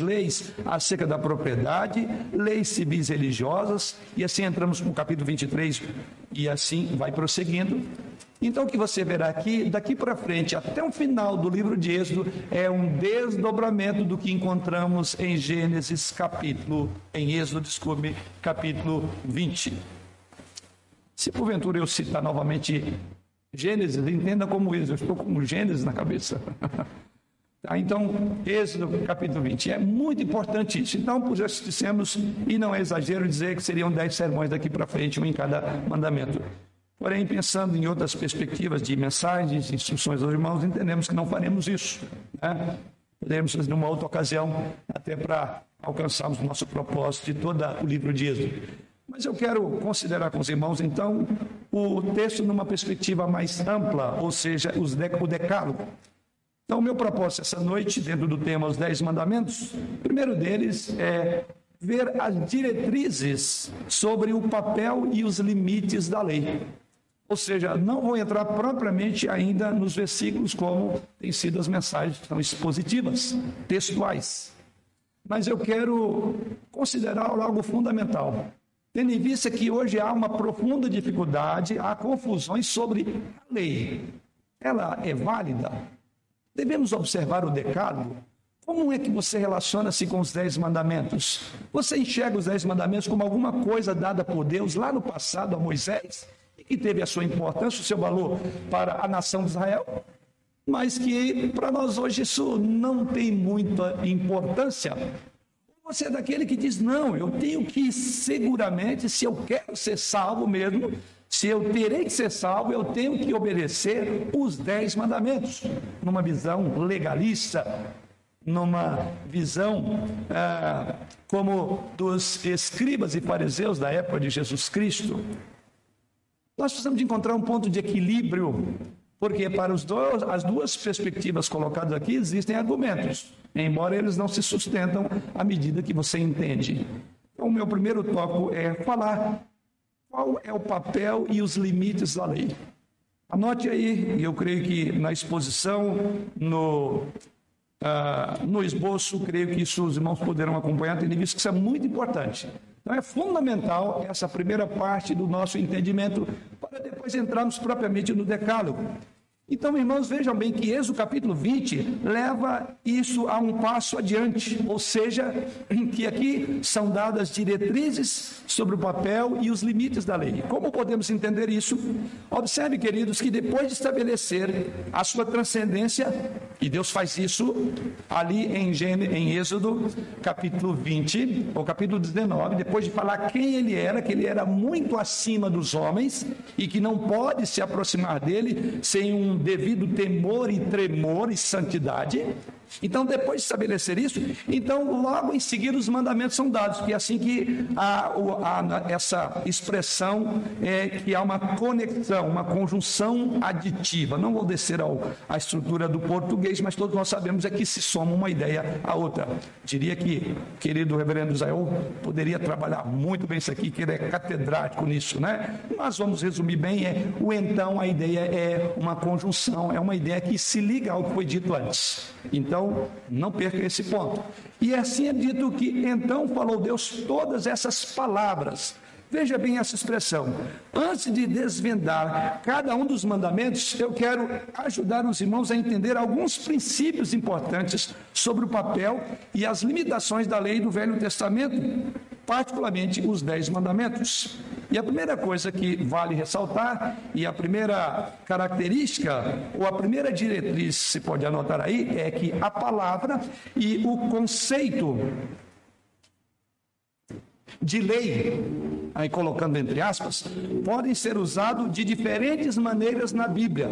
leis acerca da propriedade, leis civis religiosas, e assim entramos no capítulo 23 e assim vai prosseguindo. Então, o que você verá aqui, daqui para frente, até o final do livro de Êxodo, é um desdobramento do que encontramos em Gênesis, capítulo, em Êxodo, desculpe, capítulo 20. Se porventura eu citar novamente Gênesis, entenda como isso, eu estou com Gênesis na cabeça. tá, então, Êxodo capítulo 20. É muito importante isso. Então, por isso dissemos, e não é exagero dizer que seriam dez sermões daqui para frente, um em cada mandamento. Porém, pensando em outras perspectivas de mensagens, instruções aos irmãos, entendemos que não faremos isso. Né? Podemos fazer numa outra ocasião, até para alcançarmos o nosso propósito de todo o livro de Êxodo. Mas eu quero considerar com os irmãos, então, o texto numa perspectiva mais ampla, ou seja, os de, o decálogo. Então, o meu propósito essa noite, dentro do tema Os Dez Mandamentos, o primeiro deles é ver as diretrizes sobre o papel e os limites da lei. Ou seja, não vou entrar propriamente ainda nos versículos como têm sido as mensagens são expositivas, textuais. Mas eu quero considerar algo fundamental. Tendo em vista que hoje há uma profunda dificuldade, há confusões sobre a lei. Ela é válida? Devemos observar o decálogo? Como é que você relaciona-se com os dez mandamentos? Você enxerga os dez mandamentos como alguma coisa dada por Deus lá no passado a Moisés que teve a sua importância, o seu valor para a nação de Israel, mas que para nós hoje isso não tem muita importância, você é daquele que diz: não, eu tenho que seguramente, se eu quero ser salvo mesmo, se eu terei que ser salvo, eu tenho que obedecer os dez mandamentos, numa visão legalista, numa visão ah, como dos escribas e fariseus da época de Jesus Cristo. Nós precisamos encontrar um ponto de equilíbrio porque para dois, as duas perspectivas colocadas aqui existem argumentos, embora eles não se sustentam à medida que você entende. Então, o meu primeiro tópico é falar qual é o papel e os limites da lei. Anote aí, eu creio que na exposição, no, uh, no esboço, creio que isso os irmãos poderão acompanhar, tendo visto que isso é muito importante. Então é fundamental essa primeira parte do nosso entendimento para depois entrarmos propriamente no decálogo. Então, irmãos, vejam bem que Êxodo capítulo 20 leva isso a um passo adiante, ou seja, que aqui são dadas diretrizes sobre o papel e os limites da lei. Como podemos entender isso? Observe, queridos, que depois de estabelecer a sua transcendência, e Deus faz isso ali em, em Êxodo capítulo 20, ou capítulo 19, depois de falar quem ele era, que ele era muito acima dos homens e que não pode se aproximar dele sem um devido temor e tremor e santidade. Então, depois de estabelecer isso, então logo em seguida os mandamentos são dados, que é assim que há, há essa expressão é que há uma conexão, uma conjunção aditiva. Não vou descer ao, à estrutura do português, mas todos nós sabemos é que se soma uma ideia à outra. Diria que, querido reverendo Israel, poderia trabalhar muito bem isso aqui, que ele é catedrático nisso, né? Mas vamos resumir bem, é o então, a ideia é uma conjunção, é uma ideia que se liga ao que foi dito antes. Então, não perca esse ponto. E assim é dito que então falou Deus todas essas palavras. Veja bem essa expressão. Antes de desvendar cada um dos mandamentos, eu quero ajudar os irmãos a entender alguns princípios importantes sobre o papel e as limitações da lei do Velho Testamento, particularmente os Dez Mandamentos. E a primeira coisa que vale ressaltar, e a primeira característica, ou a primeira diretriz, se pode anotar aí, é que a palavra e o conceito de lei, aí colocando entre aspas, podem ser usados de diferentes maneiras na Bíblia.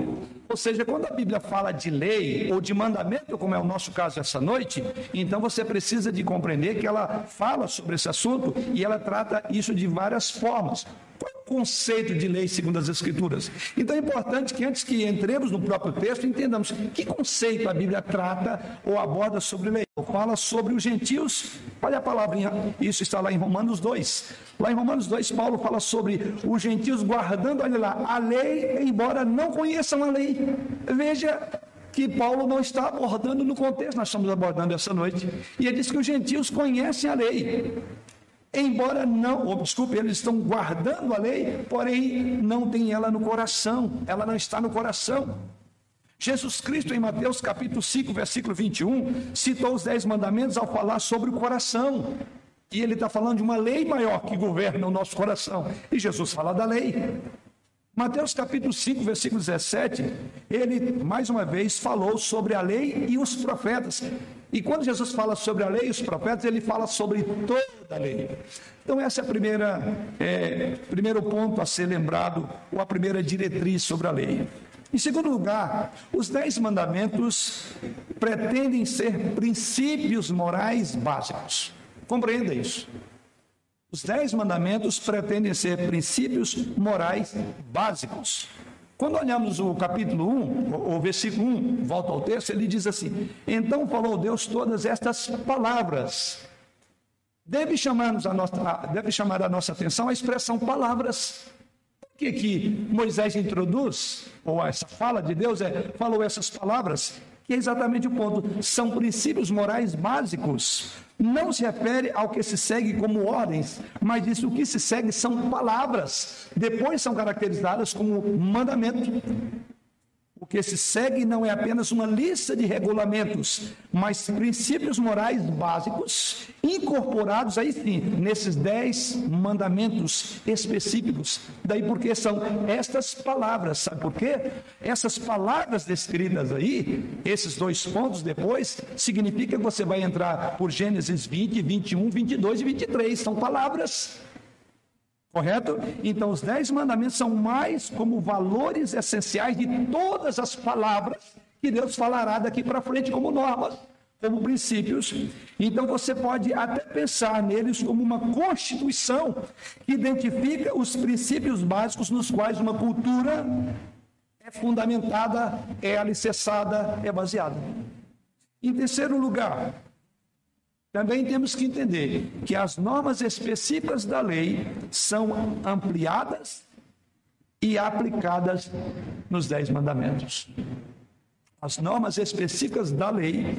Ou seja, quando a Bíblia fala de lei ou de mandamento, como é o nosso caso essa noite, então você precisa de compreender que ela fala sobre esse assunto e ela trata isso de várias formas. Qual é o conceito de lei segundo as Escrituras? Então é importante que antes que entremos no próprio texto, entendamos que conceito a Bíblia trata ou aborda sobre lei. Fala sobre os gentios, olha a palavrinha, isso está lá em Romanos 2. Lá em Romanos 2, Paulo fala sobre os gentios guardando, olha lá, a lei, embora não conheçam a lei. Veja que Paulo não está abordando no contexto, nós estamos abordando essa noite. E ele diz que os gentios conhecem a lei. Embora não, ou, desculpe, eles estão guardando a lei, porém não tem ela no coração, ela não está no coração. Jesus Cristo, em Mateus capítulo 5, versículo 21, citou os dez mandamentos ao falar sobre o coração. E ele está falando de uma lei maior que governa o nosso coração. E Jesus fala da lei. Mateus capítulo 5, versículo 17, ele mais uma vez falou sobre a lei e os profetas. E quando Jesus fala sobre a lei e os profetas, ele fala sobre toda a lei. Então, essa é a primeira, é, primeiro ponto a ser lembrado, ou a primeira diretriz sobre a lei. Em segundo lugar, os dez mandamentos pretendem ser princípios morais básicos. Compreenda isso. Os dez mandamentos pretendem ser princípios morais básicos. Quando olhamos o capítulo 1, o versículo 1, volta ao texto, ele diz assim: Então falou Deus todas estas palavras. Deve, a nossa, deve chamar a nossa atenção a expressão palavras. Por que, que Moisés introduz, ou essa fala de Deus é, falou essas palavras? Que é exatamente o ponto. São princípios morais básicos não se refere ao que se segue como ordens, mas isso o que se segue são palavras. Depois são caracterizadas como mandamento. O que se segue não é apenas uma lista de regulamentos, mas princípios morais básicos incorporados aí sim nesses dez mandamentos específicos. Daí porque são estas palavras, sabe por quê? Essas palavras descritas aí, esses dois pontos depois, significa que você vai entrar por Gênesis 20, 21, 22 e 23. São palavras Correto? Então, os dez mandamentos são mais como valores essenciais de todas as palavras que Deus falará daqui para frente como normas, como princípios. Então, você pode até pensar neles como uma constituição que identifica os princípios básicos nos quais uma cultura é fundamentada, é alicerçada, é baseada. Em terceiro lugar, também temos que entender que as normas específicas da lei são ampliadas e aplicadas nos Dez Mandamentos. As normas específicas da lei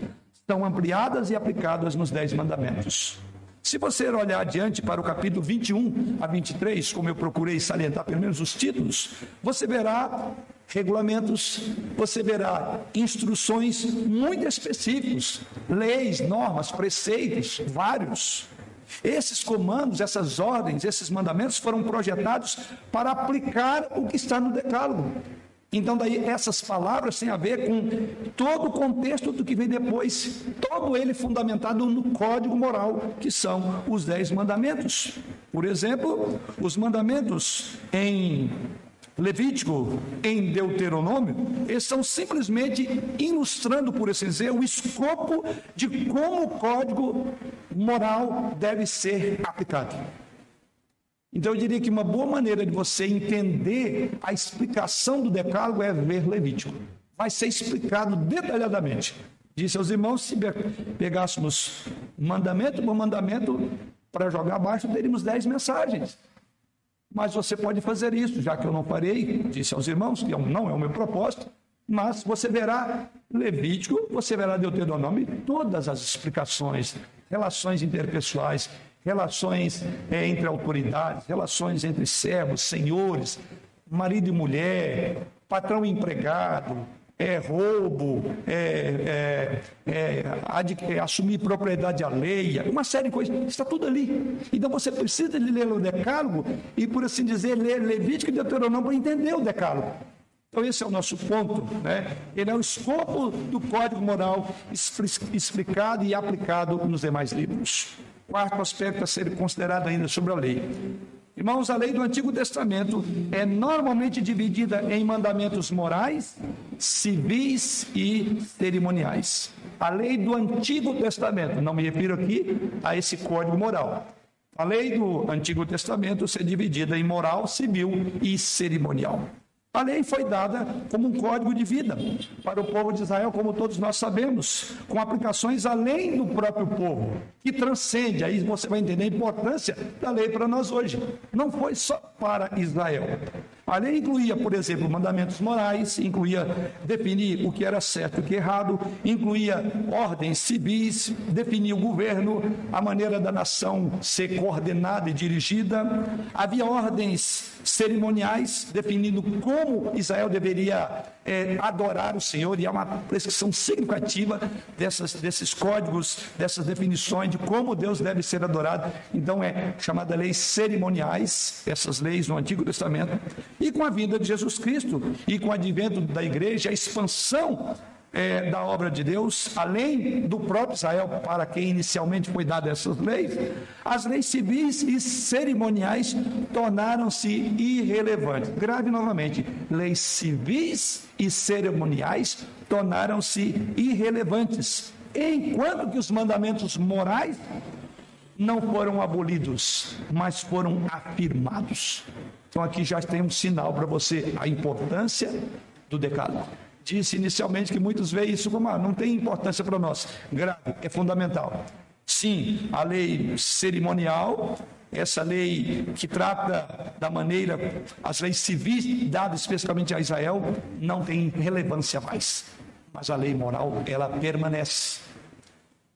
são ampliadas e aplicadas nos Dez Mandamentos. Se você olhar adiante para o capítulo 21 a 23, como eu procurei salientar pelo menos os títulos, você verá regulamentos, você verá instruções muito específicos, leis, normas, preceitos, vários. Esses comandos, essas ordens, esses mandamentos foram projetados para aplicar o que está no decálogo. Então, daí, essas palavras têm a ver com todo o contexto do que vem depois, todo ele fundamentado no código moral, que são os dez mandamentos. Por exemplo, os mandamentos em Levítico em Deuteronômio, eles estão simplesmente ilustrando, por assim dizer, o escopo de como o código moral deve ser aplicado. Então eu diria que uma boa maneira de você entender a explicação do decálogo é ver Levítico. Vai ser explicado detalhadamente. Disse aos irmãos, se pegássemos mandamento por mandamento para jogar abaixo, teríamos dez mensagens. Mas você pode fazer isso, já que eu não farei, disse aos irmãos, que não é o meu propósito, mas você verá Levítico, você verá Deuteronômio, todas as explicações, relações interpessoais, relações é, entre autoridades, relações entre servos, senhores, marido e mulher, patrão e empregado, é roubo, é, é, é, é, assumir propriedade alheia, uma série de coisas, está tudo ali. Então você precisa de ler o decálogo e, por assim dizer, ler Levítico e Deuteronômio para entender o decálogo. Então esse é o nosso ponto, né? Ele é o escopo do código moral explicado e aplicado nos demais livros. Quarto aspecto a ser considerado ainda sobre a lei Irmãos, a lei do Antigo Testamento é normalmente dividida em mandamentos morais, civis e cerimoniais. A lei do Antigo Testamento, não me refiro aqui a esse código moral. A lei do Antigo Testamento é dividida em moral, civil e cerimonial. A lei foi dada como um código de vida para o povo de Israel, como todos nós sabemos, com aplicações além do próprio povo, que transcende. Aí você vai entender a importância da lei para nós hoje. Não foi só para Israel. A lei incluía, por exemplo, mandamentos morais, incluía definir o que era certo e o que errado, incluía ordens civis, definir o governo, a maneira da nação ser coordenada e dirigida. Havia ordens cerimoniais definindo como Israel deveria é, adorar o Senhor, e há uma prescrição significativa dessas, desses códigos, dessas definições de como Deus deve ser adorado. Então é chamada leis cerimoniais, essas leis no Antigo Testamento. E com a vinda de Jesus Cristo e com o advento da igreja, a expansão é, da obra de Deus, além do próprio Israel, para quem inicialmente foi dada essas leis, as leis civis e cerimoniais tornaram-se irrelevantes. Grave novamente: leis civis e cerimoniais tornaram-se irrelevantes, enquanto que os mandamentos morais não foram abolidos, mas foram afirmados. Então aqui já tem um sinal para você a importância do decálogo. Disse inicialmente que muitos veem isso como ah, não tem importância para nós. Grave, é fundamental. Sim, a lei cerimonial, essa lei que trata da maneira, as leis civis dadas especificamente a Israel, não tem relevância mais. Mas a lei moral, ela permanece.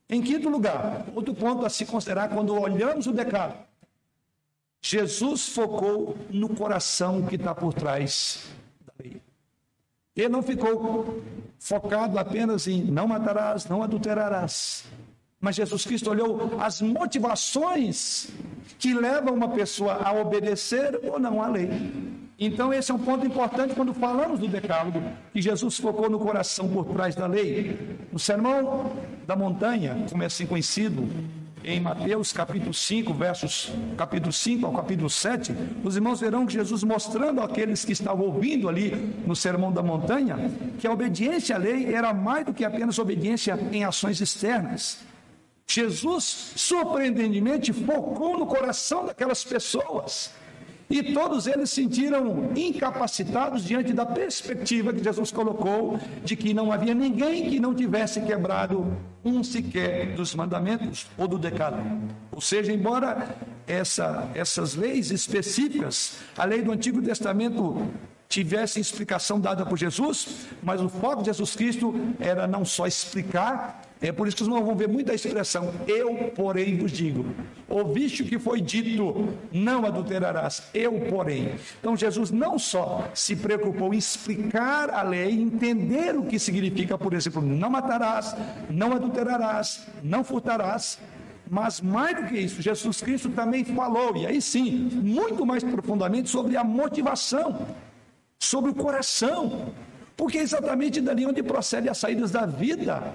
Em quinto lugar, outro ponto a se considerar quando olhamos o decálogo. Jesus focou no coração que está por trás. Ele não ficou focado apenas em não matarás, não adulterarás. Mas Jesus Cristo olhou as motivações que levam uma pessoa a obedecer ou não à lei. Então, esse é um ponto importante quando falamos do Decálogo, que Jesus focou no coração por trás da lei. No Sermão da Montanha, como é assim conhecido, em Mateus capítulo 5, versos capítulo 5 ao capítulo 7, os irmãos verão que Jesus mostrando àqueles que estavam ouvindo ali no Sermão da Montanha, que a obediência à lei era mais do que apenas obediência em ações externas. Jesus, surpreendentemente, focou no coração daquelas pessoas e todos eles se sentiram incapacitados diante da perspectiva que Jesus colocou de que não havia ninguém que não tivesse quebrado um sequer dos mandamentos ou do decálogo. Ou seja, embora essa, essas leis específicas, a lei do Antigo Testamento tivesse explicação dada por Jesus, mas o foco de Jesus Cristo era não só explicar, é por isso que os irmãos vão ver muita expressão, eu, porém, vos digo. Ouviste o que foi dito, não adulterarás, eu, porém. Então, Jesus não só se preocupou em explicar a lei, entender o que significa, por exemplo, não matarás, não adulterarás, não furtarás, mas mais do que isso, Jesus Cristo também falou, e aí sim, muito mais profundamente sobre a motivação, sobre o coração, porque é exatamente dali onde procede as saídas da vida.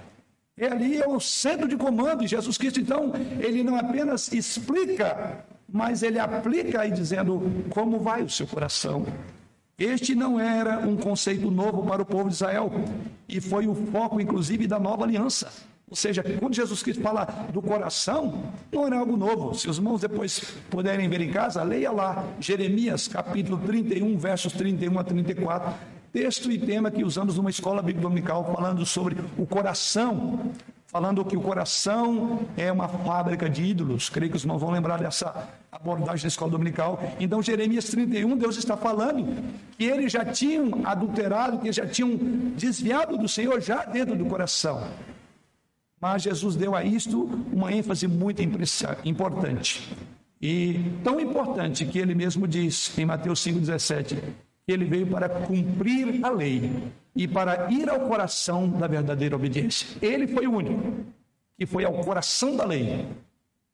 É ali é o centro de comando. E Jesus Cristo, então, ele não apenas explica, mas ele aplica aí dizendo como vai o seu coração. Este não era um conceito novo para o povo de Israel e foi o foco, inclusive, da nova aliança. Ou seja, quando Jesus Cristo fala do coração, não era algo novo. Se os irmãos depois puderem ver em casa, leia lá Jeremias capítulo 31, versos 31 a 34 texto e tema que usamos numa escola bíblica dominical falando sobre o coração, falando que o coração é uma fábrica de ídolos. Creio que os irmãos vão lembrar dessa abordagem da escola dominical. Então, Jeremias 31, Deus está falando que eles já tinham adulterado, que já tinham desviado do Senhor já dentro do coração. Mas Jesus deu a isto uma ênfase muito importante. E tão importante que ele mesmo diz em Mateus 5,17: ele veio para cumprir a lei e para ir ao coração da verdadeira obediência. Ele foi o único que foi ao coração da lei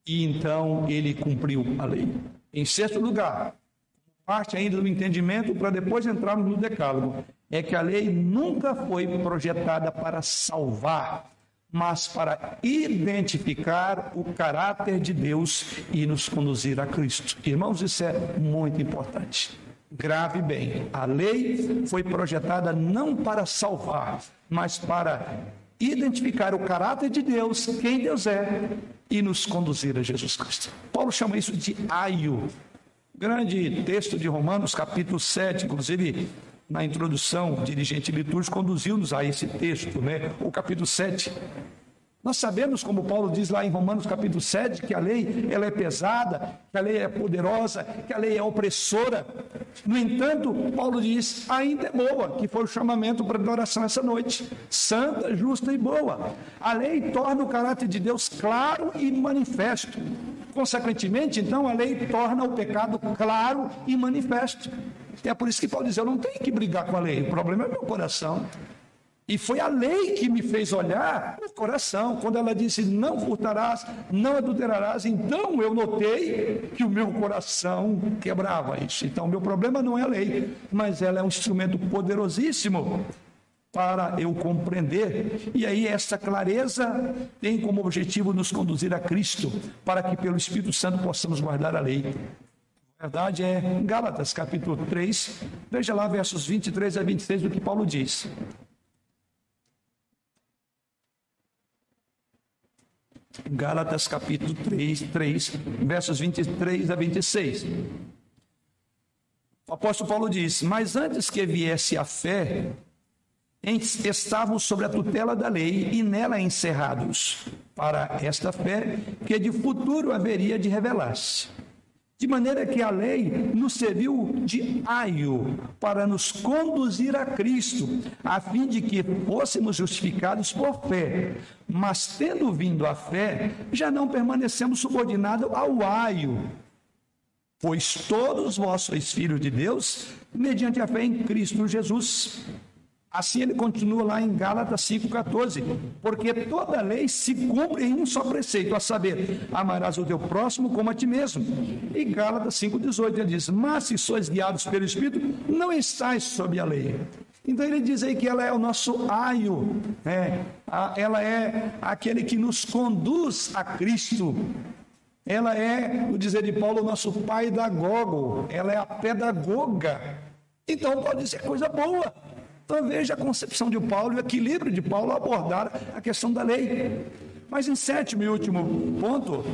e então ele cumpriu a lei. Em sexto lugar, parte ainda do entendimento para depois entrarmos no decálogo, é que a lei nunca foi projetada para salvar, mas para identificar o caráter de Deus e nos conduzir a Cristo. Irmãos, isso é muito importante. Grave bem, a lei foi projetada não para salvar, mas para identificar o caráter de Deus, quem Deus é, e nos conduzir a Jesus Cristo. Paulo chama isso de aio. Grande texto de Romanos, capítulo 7, inclusive na introdução, o dirigente litúrgico conduziu-nos a esse texto, né? O capítulo 7 Nós sabemos, como Paulo diz lá em Romanos capítulo 7, que a lei ela é pesada, que a lei é poderosa, que a lei é opressora. No entanto, Paulo diz, ainda é boa, que foi o chamamento para a oração essa noite. Santa, justa e boa. A lei torna o caráter de Deus claro e manifesto. Consequentemente, então, a lei torna o pecado claro e manifesto. É por isso que Paulo diz, eu não tenho que brigar com a lei, o problema é meu coração. E foi a lei que me fez olhar o coração. Quando ela disse não furtarás, não adulterarás, então eu notei que o meu coração quebrava isso. Então, o meu problema não é a lei, mas ela é um instrumento poderosíssimo para eu compreender. E aí, essa clareza tem como objetivo nos conduzir a Cristo, para que pelo Espírito Santo possamos guardar a lei. Verdade é Gálatas capítulo 3, veja lá versos 23 a 26 do que Paulo diz. Gálatas capítulo 3, 3, versos 23 a 26. O apóstolo Paulo diz: Mas antes que viesse a fé, estavam sobre a tutela da lei e nela encerrados, para esta fé que de futuro haveria de revelar-se. De maneira que a lei nos serviu de aio para nos conduzir a Cristo, a fim de que fôssemos justificados por fé. Mas tendo vindo a fé, já não permanecemos subordinados ao aio. Pois todos vós sois filhos de Deus, mediante a fé em Cristo Jesus. Assim ele continua lá em Gálatas 5,14. Porque toda lei se cumpre em um só preceito, a saber, amarás o teu próximo como a ti mesmo. E Gálatas 5,18 ele diz: Mas se sois guiados pelo Espírito, não estáis sob a lei. Então ele diz aí que ela é o nosso aio, é, ela é aquele que nos conduz a Cristo. Ela é, o dizer de Paulo, o nosso pai da gogo, ela é a pedagoga. Então pode ser coisa boa. Então veja a concepção de Paulo e o equilíbrio de Paulo abordar a questão da lei. Mas em sétimo e último ponto,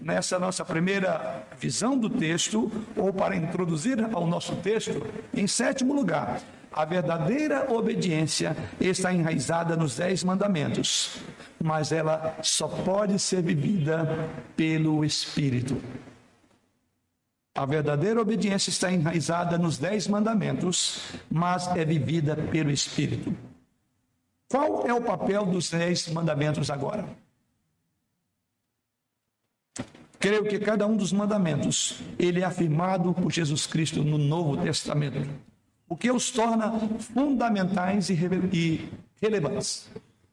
nessa nossa primeira visão do texto, ou para introduzir ao nosso texto, em sétimo lugar, a verdadeira obediência está enraizada nos dez mandamentos, mas ela só pode ser vivida pelo Espírito. A verdadeira obediência está enraizada nos dez mandamentos, mas é vivida pelo Espírito. Qual é o papel dos dez mandamentos agora? Creio que cada um dos mandamentos, ele é afirmado por Jesus Cristo no Novo Testamento, o que os torna fundamentais e, relevantes.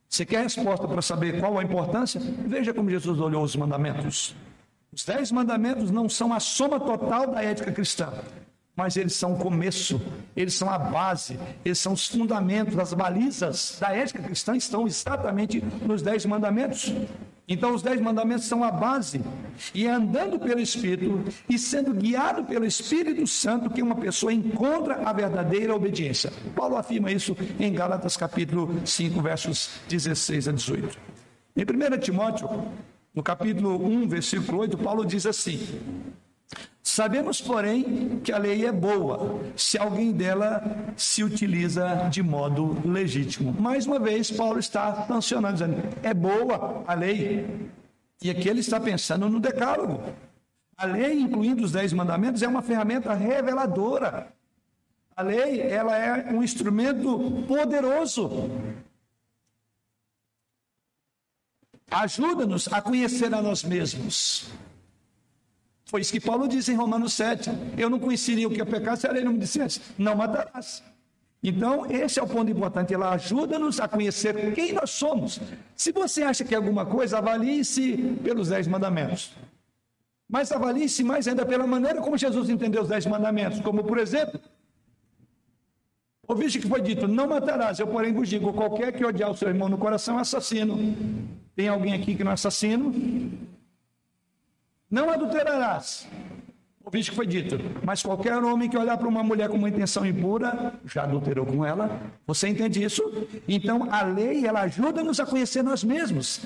Você quer resposta para saber qual a importância? Veja como Jesus olhou os mandamentos. Os dez mandamentos não são a soma total da ética cristã, mas eles são o começo, eles são a base, eles são os fundamentos, as balizas da ética cristã estão exatamente nos dez mandamentos. Então, os dez mandamentos são a base, e é andando pelo Espírito e sendo guiado pelo Espírito Santo que uma pessoa encontra a verdadeira obediência. Paulo afirma isso em Gálatas capítulo 5, versos 16 a 18. Em 1 Timóteo, no capítulo 1, versículo 8, Paulo diz assim: Sabemos, porém, que a lei é boa, se alguém dela se utiliza de modo legítimo. Mais uma vez, Paulo está sancionando, dizendo: é boa a lei. E aqui ele está pensando no decálogo. A lei, incluindo os dez mandamentos, é uma ferramenta reveladora. A lei, ela é um instrumento poderoso Ajuda-nos a conhecer a nós mesmos. Foi isso que Paulo disse em Romanos 7. Eu não conheceria o que é pecado se a lei não me dissesse, não matarás. Então, esse é o ponto importante. Ela ajuda-nos a conhecer quem nós somos. Se você acha que é alguma coisa, avalie-se pelos dez mandamentos. Mas avalie-se mais ainda pela maneira como Jesus entendeu os dez mandamentos. Como, por exemplo, ouviste que foi dito: Não matarás. Eu, porém, vos digo: qualquer que odiar o seu irmão no coração é assassino. Tem alguém aqui que não é assassino? Não adulterarás. Ouviste que foi dito, mas qualquer homem que olhar para uma mulher com uma intenção impura, já adulterou com ela. Você entende isso? Então a lei, ela ajuda-nos a conhecer nós mesmos.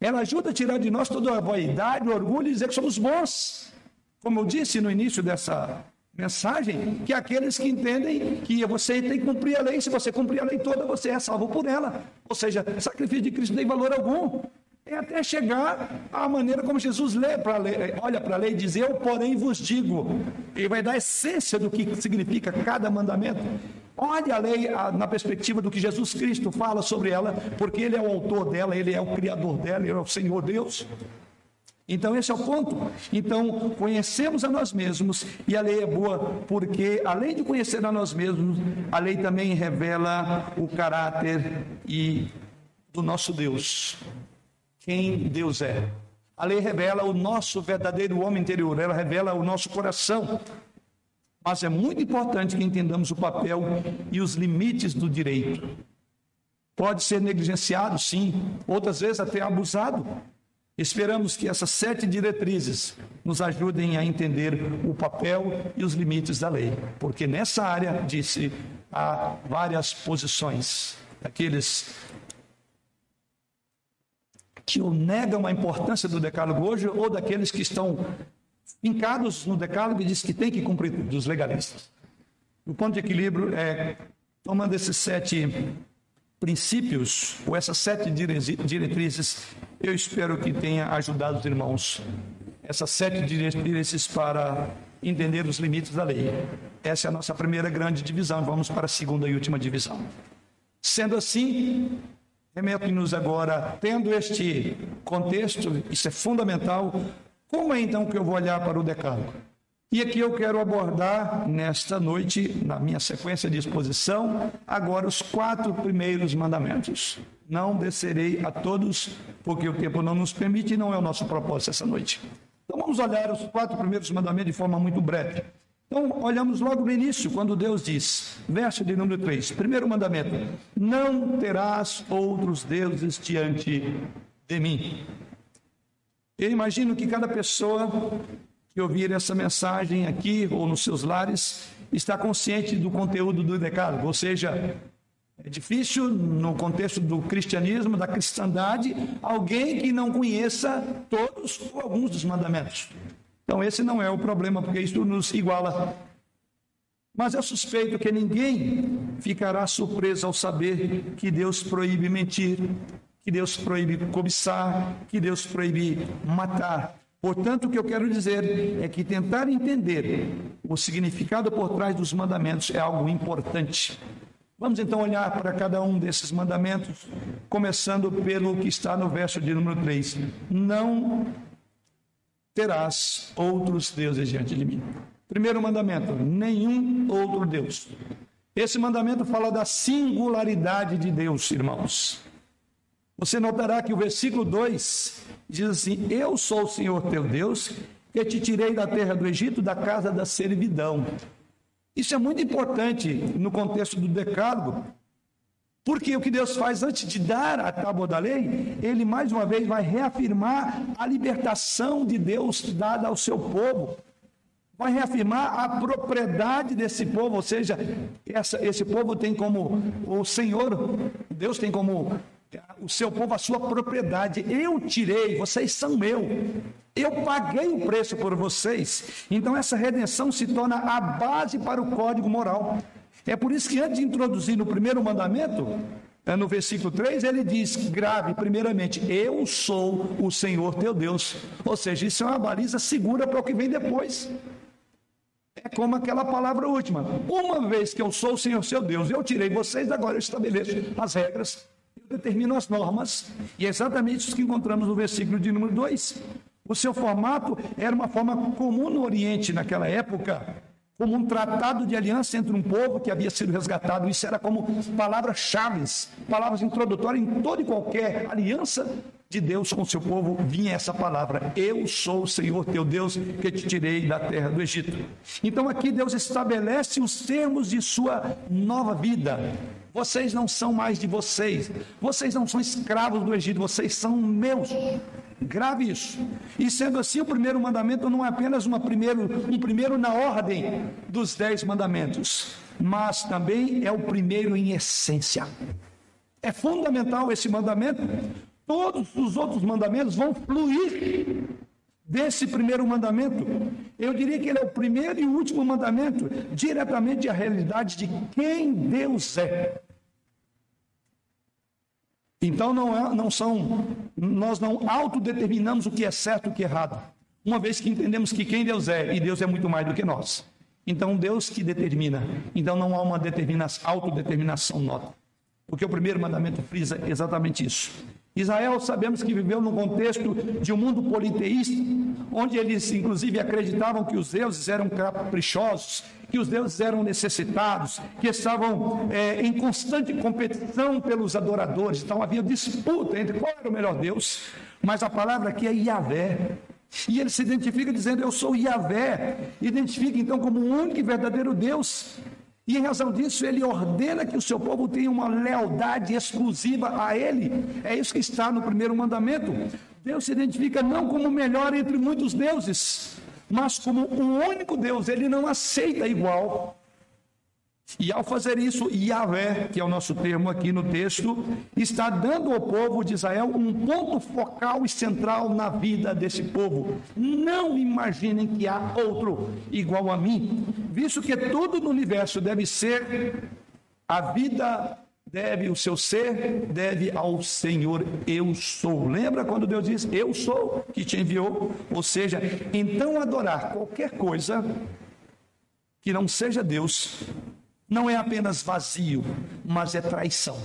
Ela ajuda a tirar de nós toda a vaidade, o orgulho e dizer que somos bons. Como eu disse no início dessa mensagem que aqueles que entendem que você tem que cumprir a lei, se você cumprir a lei toda, você é salvo por ela. Ou seja, sacrifício de Cristo não tem valor algum. É até chegar à maneira como Jesus lê para olha para a lei e diz: Eu, porém, vos digo. Ele vai dar a essência do que significa cada mandamento. Olhe a lei na perspectiva do que Jesus Cristo fala sobre ela, porque Ele é o autor dela, Ele é o criador dela, Ele é o Senhor Deus. Então, esse é o ponto. Então, conhecemos a nós mesmos e a lei é boa, porque além de conhecer a nós mesmos, a lei também revela o caráter e do nosso Deus quem Deus é. A lei revela o nosso verdadeiro homem interior, ela revela o nosso coração. Mas é muito importante que entendamos o papel e os limites do direito. Pode ser negligenciado, sim, outras vezes até abusado. Esperamos que essas sete diretrizes nos ajudem a entender o papel e os limites da lei, porque nessa área, disse, há várias posições. Aqueles que negam a importância do decálogo hoje ou daqueles que estão fincados no decálogo e diz que tem que cumprir dos legalistas. O ponto de equilíbrio é tomando esses sete princípios ou essas sete diretrizes, eu espero que tenha ajudado os irmãos. Essas sete diretrizes para entender os limites da lei. Essa é a nossa primeira grande divisão. Vamos para a segunda e última divisão. Sendo assim, Remeto-nos agora, tendo este contexto, isso é fundamental, como é então que eu vou olhar para o decálogo? E aqui eu quero abordar nesta noite, na minha sequência de exposição, agora os quatro primeiros mandamentos. Não descerei a todos, porque o tempo não nos permite e não é o nosso propósito essa noite. Então vamos olhar os quatro primeiros mandamentos de forma muito breve. Então, olhamos logo no início, quando Deus diz, verso de número 3, primeiro mandamento: Não terás outros deuses diante de mim. Eu imagino que cada pessoa que ouvir essa mensagem aqui ou nos seus lares está consciente do conteúdo do decálogo, ou seja, é difícil, no contexto do cristianismo, da cristandade, alguém que não conheça todos ou alguns dos mandamentos. Então, esse não é o problema, porque isso nos iguala. Mas eu suspeito que ninguém ficará surpreso ao saber que Deus proíbe mentir, que Deus proíbe cobiçar, que Deus proíbe matar. Portanto, o que eu quero dizer é que tentar entender o significado por trás dos mandamentos é algo importante. Vamos então olhar para cada um desses mandamentos, começando pelo que está no verso de número 3. Não terás outros deuses diante de mim. Primeiro mandamento: nenhum outro Deus. Esse mandamento fala da singularidade de Deus, irmãos. Você notará que o versículo 2 diz assim: Eu sou o Senhor teu Deus, que te tirei da terra do Egito, da casa da servidão. Isso é muito importante no contexto do decálogo, porque o que Deus faz antes de dar a tábua da lei, ele mais uma vez vai reafirmar a libertação de Deus dada ao seu povo. Vai reafirmar a propriedade desse povo, ou seja, essa, esse povo tem como o Senhor, Deus tem como o seu povo a sua propriedade. Eu tirei, vocês são meu. Eu paguei o preço por vocês. Então essa redenção se torna a base para o código moral. É por isso que antes de introduzir no primeiro mandamento, é, no versículo 3, ele diz, grave, primeiramente, eu sou o Senhor teu Deus. Ou seja, isso é uma baliza segura para o que vem depois. É como aquela palavra última. Uma vez que eu sou o Senhor seu Deus, eu tirei vocês, agora eu estabeleço as regras, determino as normas. E é exatamente isso que encontramos no versículo de número 2. O seu formato era uma forma comum no Oriente naquela época como um tratado de aliança entre um povo que havia sido resgatado. Isso era como palavras-chave, palavras introdutórias em toda e qualquer aliança de Deus com seu povo, vinha essa palavra: Eu sou o Senhor teu Deus que te tirei da terra do Egito. Então aqui Deus estabelece os termos de sua nova vida. Vocês não são mais de vocês, vocês não são escravos do Egito, vocês são meus. Grave isso. E sendo assim, o primeiro mandamento não é apenas uma primeiro, um primeiro na ordem dos dez mandamentos, mas também é o primeiro em essência. É fundamental esse mandamento. Todos os outros mandamentos vão fluir desse primeiro mandamento. Eu diria que ele é o primeiro e último mandamento, diretamente a realidade de quem Deus é. Então não, é, não são, nós não autodeterminamos o que é certo e o que é errado. Uma vez que entendemos que quem Deus é, e Deus é muito mais do que nós. Então Deus que determina. Então não há uma determinação, autodeterminação nota. Porque o primeiro mandamento frisa exatamente isso. Israel sabemos que viveu num contexto de um mundo politeísta, onde eles inclusive acreditavam que os deuses eram caprichosos, que os deuses eram necessitados, que estavam é, em constante competição pelos adoradores. Então havia disputa entre qual era o melhor Deus. Mas a palavra aqui é Yahvé. E ele se identifica dizendo: Eu sou Yahvé. Identifica então como o único e verdadeiro Deus. E em razão disso, ele ordena que o seu povo tenha uma lealdade exclusiva a ele. É isso que está no primeiro mandamento. Deus se identifica não como o melhor entre muitos deuses, mas como o único Deus. Ele não aceita igual. E ao fazer isso, Yahvé, que é o nosso termo aqui no texto, está dando ao povo de Israel um ponto focal e central na vida desse povo. Não imaginem que há outro igual a mim, visto que tudo no universo deve ser a vida deve o seu ser deve ao Senhor eu sou. Lembra quando Deus diz eu sou que te enviou? Ou seja, então adorar qualquer coisa que não seja Deus não é apenas vazio, mas é traição.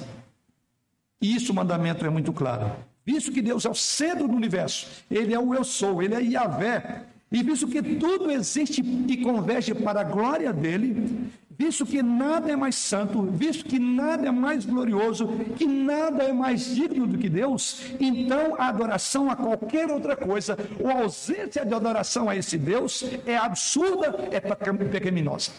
E isso o mandamento é muito claro. Visto que Deus é o centro do universo, Ele é o eu sou, Ele é Yahvé, e visto que tudo existe e converge para a glória dele, visto que nada é mais santo, visto que nada é mais glorioso, que nada é mais digno do que Deus, então a adoração a qualquer outra coisa, ou a ausência de adoração a esse Deus, é absurda, é pecaminosa.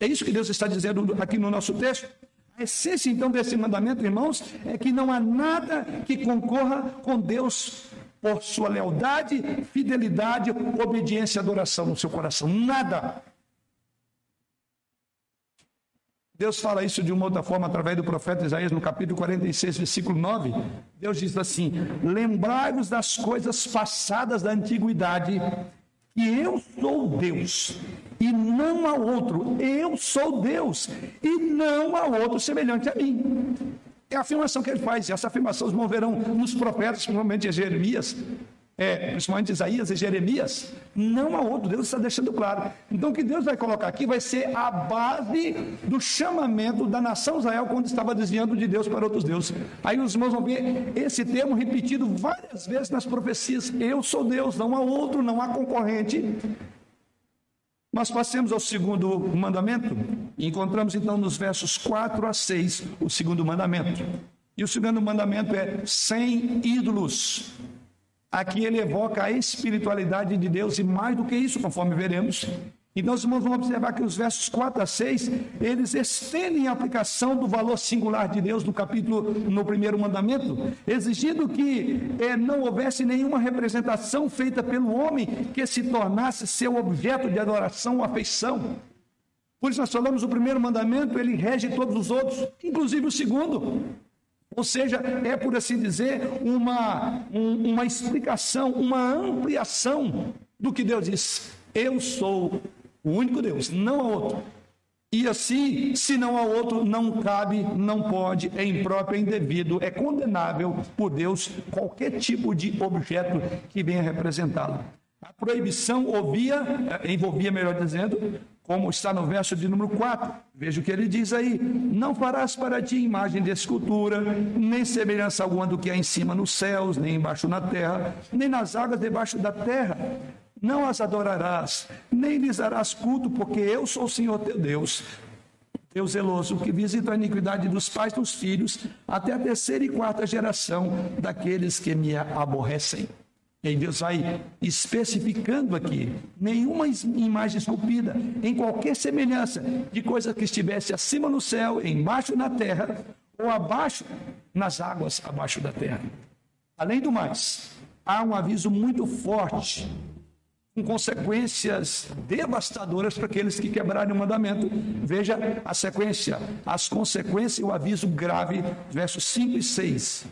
É isso que Deus está dizendo aqui no nosso texto. A essência então desse mandamento, irmãos, é que não há nada que concorra com Deus por sua lealdade, fidelidade, obediência e adoração no seu coração. Nada. Deus fala isso de uma outra forma através do profeta Isaías no capítulo 46, versículo 9. Deus diz assim: Lembrai-vos das coisas passadas da antiguidade e eu sou Deus, e não há outro. Eu sou Deus, e não há outro semelhante a mim. É a afirmação que ele faz, e essa afirmação os moverão nos profetas, principalmente Jeremias, é, principalmente Isaías e Jeremias, não há outro, Deus está deixando claro. Então, o que Deus vai colocar aqui vai ser a base do chamamento da nação Israel quando estava desviando de Deus para outros deuses. Aí os irmãos vão ver esse termo repetido várias vezes nas profecias: Eu sou Deus, não há outro, não há concorrente. Nós passemos ao segundo mandamento encontramos então nos versos 4 a 6 o segundo mandamento. E o segundo mandamento é sem ídolos. Aqui ele evoca a espiritualidade de Deus e mais do que isso, conforme veremos. Então, os irmãos vão observar que os versos 4 a 6, eles estendem a aplicação do valor singular de Deus no capítulo, no primeiro mandamento, exigindo que eh, não houvesse nenhuma representação feita pelo homem que se tornasse seu objeto de adoração ou afeição. Por isso nós falamos o primeiro mandamento, ele rege todos os outros, inclusive o segundo. Ou seja, é por assim dizer, uma, um, uma explicação, uma ampliação do que Deus diz. Eu sou o único Deus, não há outro. E assim, se não há outro, não cabe, não pode, é impróprio, é indevido, é condenável por Deus qualquer tipo de objeto que venha representá-lo. A proibição ouvia, eh, envolvia, melhor dizendo, como está no verso de número 4. Veja o que ele diz aí: Não farás para ti imagem de escultura, nem semelhança alguma do que há em cima nos céus, nem embaixo na terra, nem nas águas debaixo da terra. Não as adorarás, nem lhes darás culto, porque eu sou o Senhor teu Deus, Deus zeloso, que visita a iniquidade dos pais dos filhos, até a terceira e quarta geração daqueles que me aborrecem. E aí Deus vai especificando aqui, nenhuma imagem esculpida, em qualquer semelhança de coisa que estivesse acima no céu, embaixo na terra, ou abaixo nas águas abaixo da terra. Além do mais, há um aviso muito forte, com consequências devastadoras para aqueles que quebrarem o mandamento. Veja a sequência, as consequências e o aviso grave, versos 5 e 6.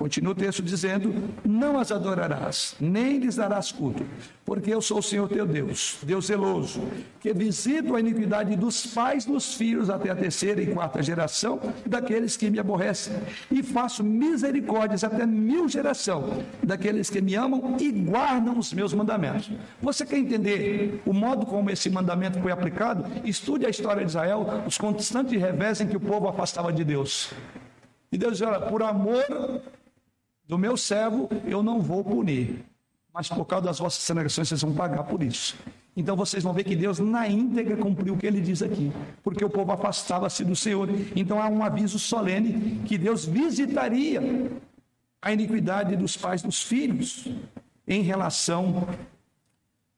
Continua o texto dizendo: Não as adorarás, nem lhes darás culto, porque eu sou o Senhor teu Deus, Deus zeloso, que visito a iniquidade dos pais dos filhos até a terceira e quarta geração daqueles que me aborrecem, e faço misericórdias até mil geração daqueles que me amam e guardam os meus mandamentos. Você quer entender o modo como esse mandamento foi aplicado? Estude a história de Israel, os constantes revés em que o povo afastava de Deus. E Deus olha, por amor do meu servo eu não vou punir, mas por causa das vossas transgressões vocês vão pagar por isso. Então vocês vão ver que Deus na íntegra cumpriu o que ele diz aqui, porque o povo afastava-se do Senhor. Então há um aviso solene que Deus visitaria a iniquidade dos pais dos filhos em relação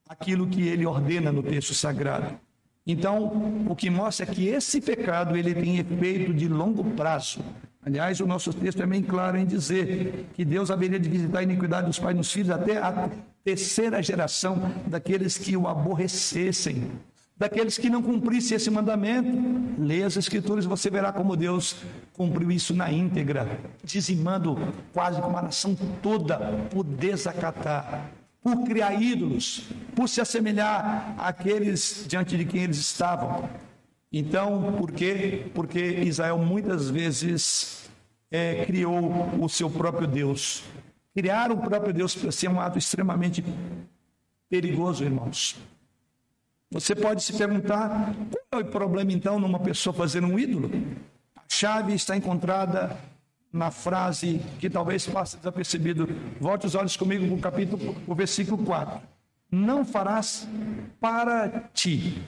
àquilo que ele ordena no texto sagrado. Então, o que mostra é que esse pecado ele tem efeito de longo prazo. Aliás, o nosso texto é bem claro em dizer que Deus haveria de visitar a iniquidade dos pais e dos filhos até a terceira geração daqueles que o aborrecessem, daqueles que não cumprissem esse mandamento. Leia as Escrituras e você verá como Deus cumpriu isso na íntegra, dizimando quase como a nação toda por desacatar, por criar ídolos, por se assemelhar àqueles diante de quem eles estavam. Então, por quê? Porque Israel muitas vezes é, criou o seu próprio Deus. Criar o próprio Deus para ser um ato extremamente perigoso, irmãos. Você pode se perguntar qual é o problema então numa pessoa fazer um ídolo? A chave está encontrada na frase que talvez passe desapercebido. Volte os olhos comigo para o capítulo, o versículo 4. Não farás para ti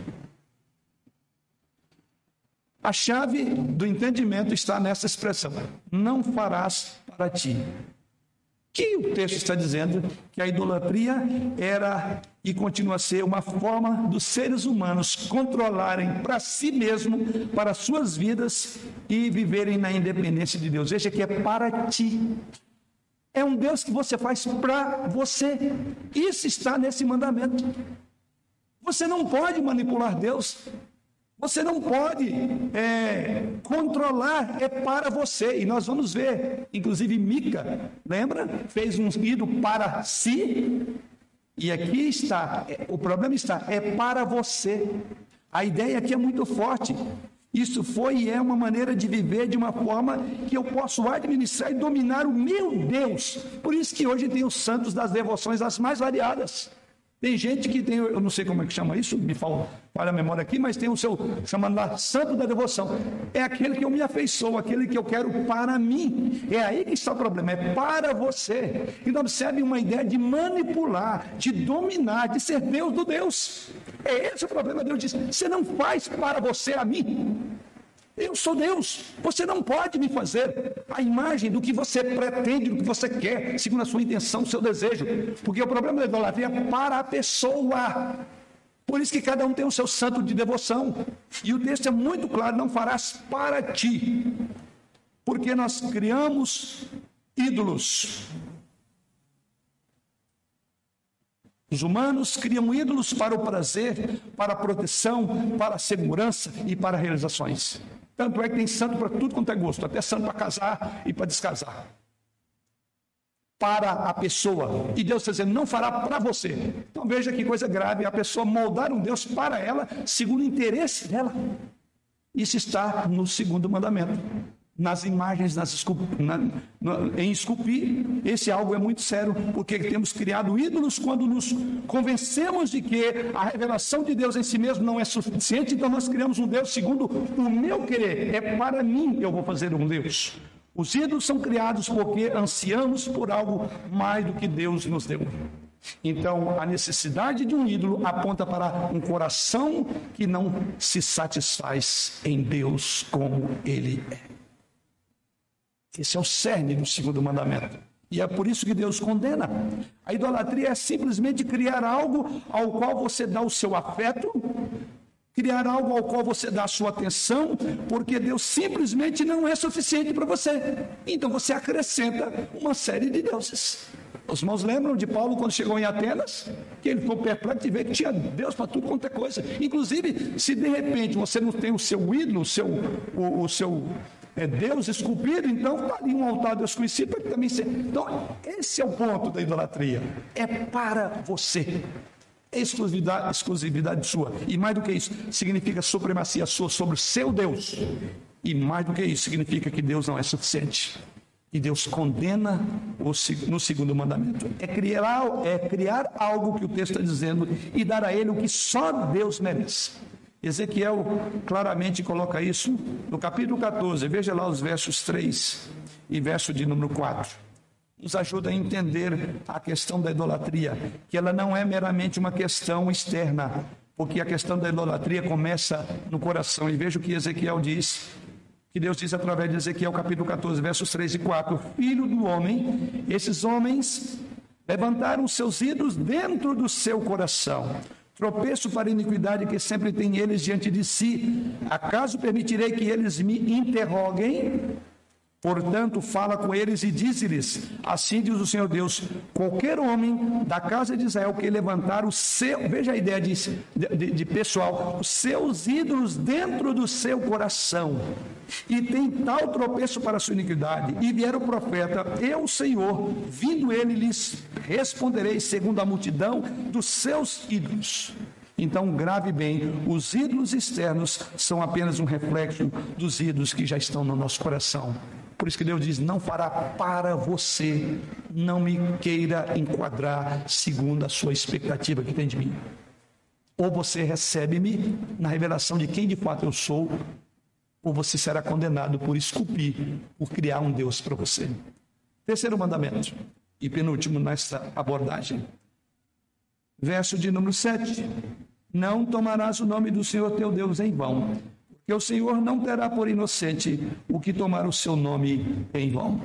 a chave do entendimento está nessa expressão: não farás para ti. Que o texto está dizendo que a idolatria era e continua a ser uma forma dos seres humanos controlarem para si mesmo, para suas vidas e viverem na independência de Deus. Veja que é para ti. É um Deus que você faz para você. Isso está nesse mandamento. Você não pode manipular Deus. Você não pode é, controlar, é para você. E nós vamos ver, inclusive Mica, lembra? Fez um ídolo para si. E aqui está, é, o problema está, é para você. A ideia aqui é muito forte. Isso foi e é uma maneira de viver de uma forma que eu posso administrar e dominar o meu Deus. Por isso que hoje tem os santos das devoções as mais variadas. Tem gente que tem, eu não sei como é que chama isso, me fala, a memória aqui, mas tem o seu, chamando lá, santo da devoção. É aquele que eu me afeiçoo, aquele que eu quero para mim. É aí que está o problema, é para você. Então observe uma ideia de manipular, de dominar, de ser Deus do Deus. É esse o problema. Deus diz: você não faz para você a mim. Eu sou Deus. Você não pode me fazer a imagem do que você pretende, do que você quer, segundo a sua intenção, o seu desejo. Porque o problema da idolatria é para a pessoa. Por isso que cada um tem o seu santo de devoção. E o texto é muito claro: não farás para ti. Porque nós criamos ídolos. Os humanos criam ídolos para o prazer, para a proteção, para a segurança e para realizações. Tanto é que tem santo para tudo quanto é gosto, até santo para casar e para descasar. Para a pessoa. E Deus está dizendo, não fará para você. Então veja que coisa grave, a pessoa moldar um Deus para ela, segundo o interesse dela. Isso está no segundo mandamento nas imagens, nas na, na, em esculpir. Esse algo é muito sério, porque temos criado ídolos quando nos convencemos de que a revelação de Deus em si mesmo não é suficiente, então nós criamos um Deus segundo o meu querer. É para mim que eu vou fazer um Deus. Os ídolos são criados porque ansiamos por algo mais do que Deus nos deu. Então, a necessidade de um ídolo aponta para um coração que não se satisfaz em Deus como ele é. Esse é o cerne do segundo mandamento. E é por isso que Deus condena. A idolatria é simplesmente criar algo ao qual você dá o seu afeto, criar algo ao qual você dá a sua atenção, porque Deus simplesmente não é suficiente para você. Então você acrescenta uma série de deuses. Os irmãos lembram de Paulo quando chegou em Atenas? Que ele ficou perplexo de ver que tinha Deus para tudo quanto é coisa. Inclusive, se de repente você não tem o seu ídolo, o seu, o, o seu é Deus esculpido, então está ali um altar desconhecido para que também ser. Então, esse é o ponto da idolatria. É para você. Exclusividade, exclusividade sua. E mais do que isso, significa supremacia sua sobre o seu Deus. E mais do que isso, significa que Deus não é suficiente. E Deus condena o, no segundo mandamento. É criar, é criar algo que o texto está dizendo e dar a ele o que só Deus merece. Ezequiel claramente coloca isso no capítulo 14. Veja lá os versos 3 e verso de número 4. Nos ajuda a entender a questão da idolatria, que ela não é meramente uma questão externa, porque a questão da idolatria começa no coração. E veja o que Ezequiel diz que Deus diz através de Ezequiel capítulo 14, versos 3 e 4: Filho do homem, esses homens levantaram seus ídolos dentro do seu coração. Tropeço para a iniquidade que sempre tem eles diante de si. Acaso permitirei que eles me interroguem? Portanto, fala com eles e diz-lhes: Assim diz o Senhor Deus: qualquer homem da casa de Israel que levantar o seu, veja a ideia de, de, de pessoal, os seus ídolos dentro do seu coração, e tem tal tropeço para a sua iniquidade, e vier o profeta, eu, Senhor, vindo ele, lhes responderei segundo a multidão dos seus ídolos. Então, grave bem: os ídolos externos são apenas um reflexo dos ídolos que já estão no nosso coração. Por isso que Deus diz: não fará para você, não me queira enquadrar segundo a sua expectativa que tem de mim. Ou você recebe-me na revelação de quem de fato eu sou, ou você será condenado por esculpir, por criar um Deus para você. Terceiro mandamento, e penúltimo nessa abordagem. Verso de número 7. Não tomarás o nome do Senhor teu Deus em vão que o Senhor não terá por inocente o que tomar o seu nome em vão.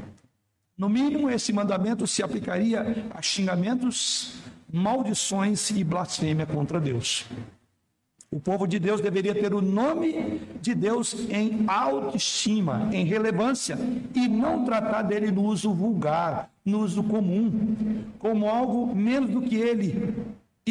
No mínimo, esse mandamento se aplicaria a xingamentos, maldições e blasfêmia contra Deus. O povo de Deus deveria ter o nome de Deus em autoestima, em relevância, e não tratar dele no uso vulgar, no uso comum, como algo menos do que ele,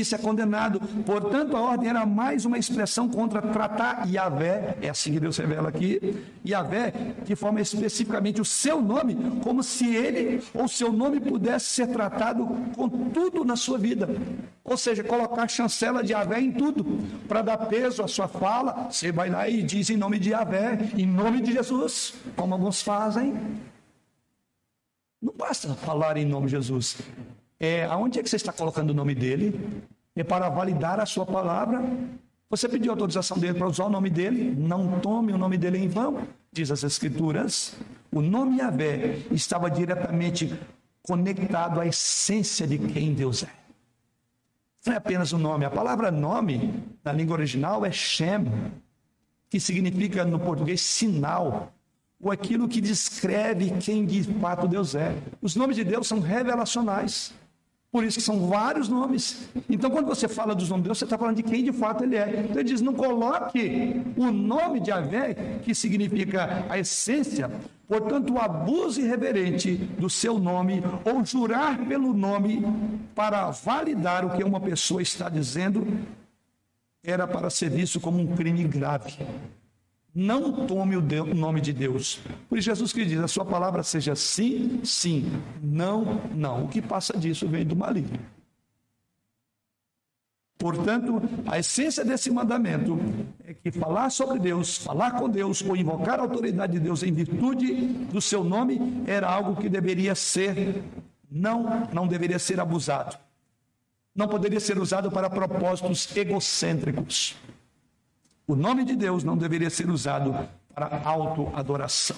isso é condenado. Portanto, a ordem era mais uma expressão contra tratar Yahvé, é assim que Deus revela aqui, Yahvé, de forma especificamente o seu nome, como se ele ou seu nome pudesse ser tratado com tudo na sua vida. Ou seja, colocar chancela de Yahvé em tudo, para dar peso à sua fala. Você vai lá e diz em nome de Yahvé, em nome de Jesus, como alguns fazem. Não basta falar em nome de Jesus. É, aonde é que você está colocando o nome dele? É para validar a sua palavra. Você pediu autorização dele para usar o nome dele? Não tome o nome dele em vão, diz as Escrituras. O nome Yahvé estava diretamente conectado à essência de quem Deus é. Não é apenas o nome. A palavra nome, na língua original, é Shem, que significa no português sinal, ou aquilo que descreve quem de fato Deus é. Os nomes de Deus são revelacionais. Por isso que são vários nomes. Então, quando você fala dos nomes de Deus, você está falando de quem de fato ele é. Então, ele diz: não coloque o nome de Avé, que significa a essência, portanto, o abuso irreverente do seu nome, ou jurar pelo nome para validar o que uma pessoa está dizendo, era para ser visto como um crime grave. Não tome o nome de Deus. Por isso, Jesus que diz: a sua palavra seja sim, sim, não, não. O que passa disso vem do maligno. Portanto, a essência desse mandamento é que falar sobre Deus, falar com Deus ou invocar a autoridade de Deus em virtude do seu nome era algo que deveria ser, não, não deveria ser abusado. Não poderia ser usado para propósitos egocêntricos. O nome de Deus não deveria ser usado para autoadoração,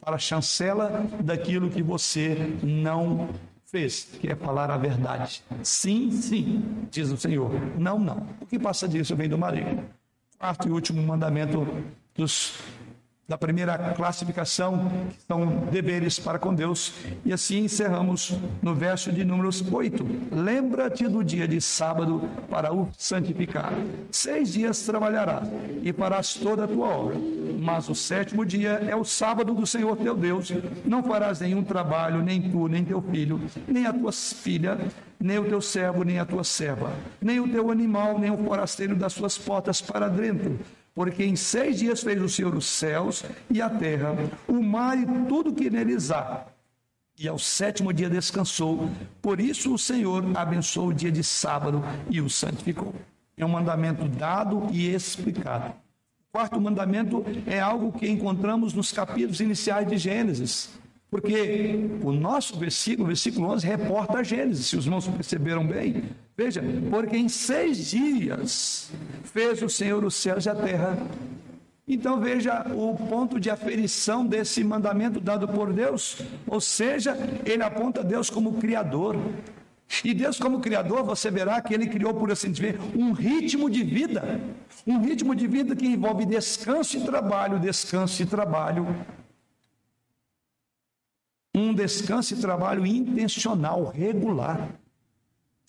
para chancela daquilo que você não fez, que é falar a verdade. Sim, sim, diz o Senhor. Não, não. O que passa disso vem do marido. Quarto e último mandamento dos da primeira classificação, que são deveres para com Deus. E assim encerramos no verso de números 8. Lembra-te do dia de sábado para o santificar. Seis dias trabalharás e farás toda a tua obra. Mas o sétimo dia é o sábado do Senhor teu Deus. Não farás nenhum trabalho, nem tu, nem teu filho, nem a tua filha, nem o teu servo, nem a tua serva, nem o teu animal, nem o forasteiro das suas portas para dentro Porque em seis dias fez o Senhor os céus e a terra, o mar e tudo que neles há. E ao sétimo dia descansou. Por isso o Senhor abençoou o dia de sábado e o santificou. É um mandamento dado e explicado. O quarto mandamento é algo que encontramos nos capítulos iniciais de Gênesis. Porque o nosso versículo, versículo 11, reporta a Gênesis, se os irmãos perceberam bem. Veja, porque em seis dias fez o Senhor os céus e a terra. Então veja o ponto de aferição desse mandamento dado por Deus, ou seja, ele aponta Deus como Criador. E Deus, como Criador, você verá que Ele criou, por assim dizer, um ritmo de vida. Um ritmo de vida que envolve descanso e trabalho, descanso e trabalho um descanso e trabalho intencional, regular.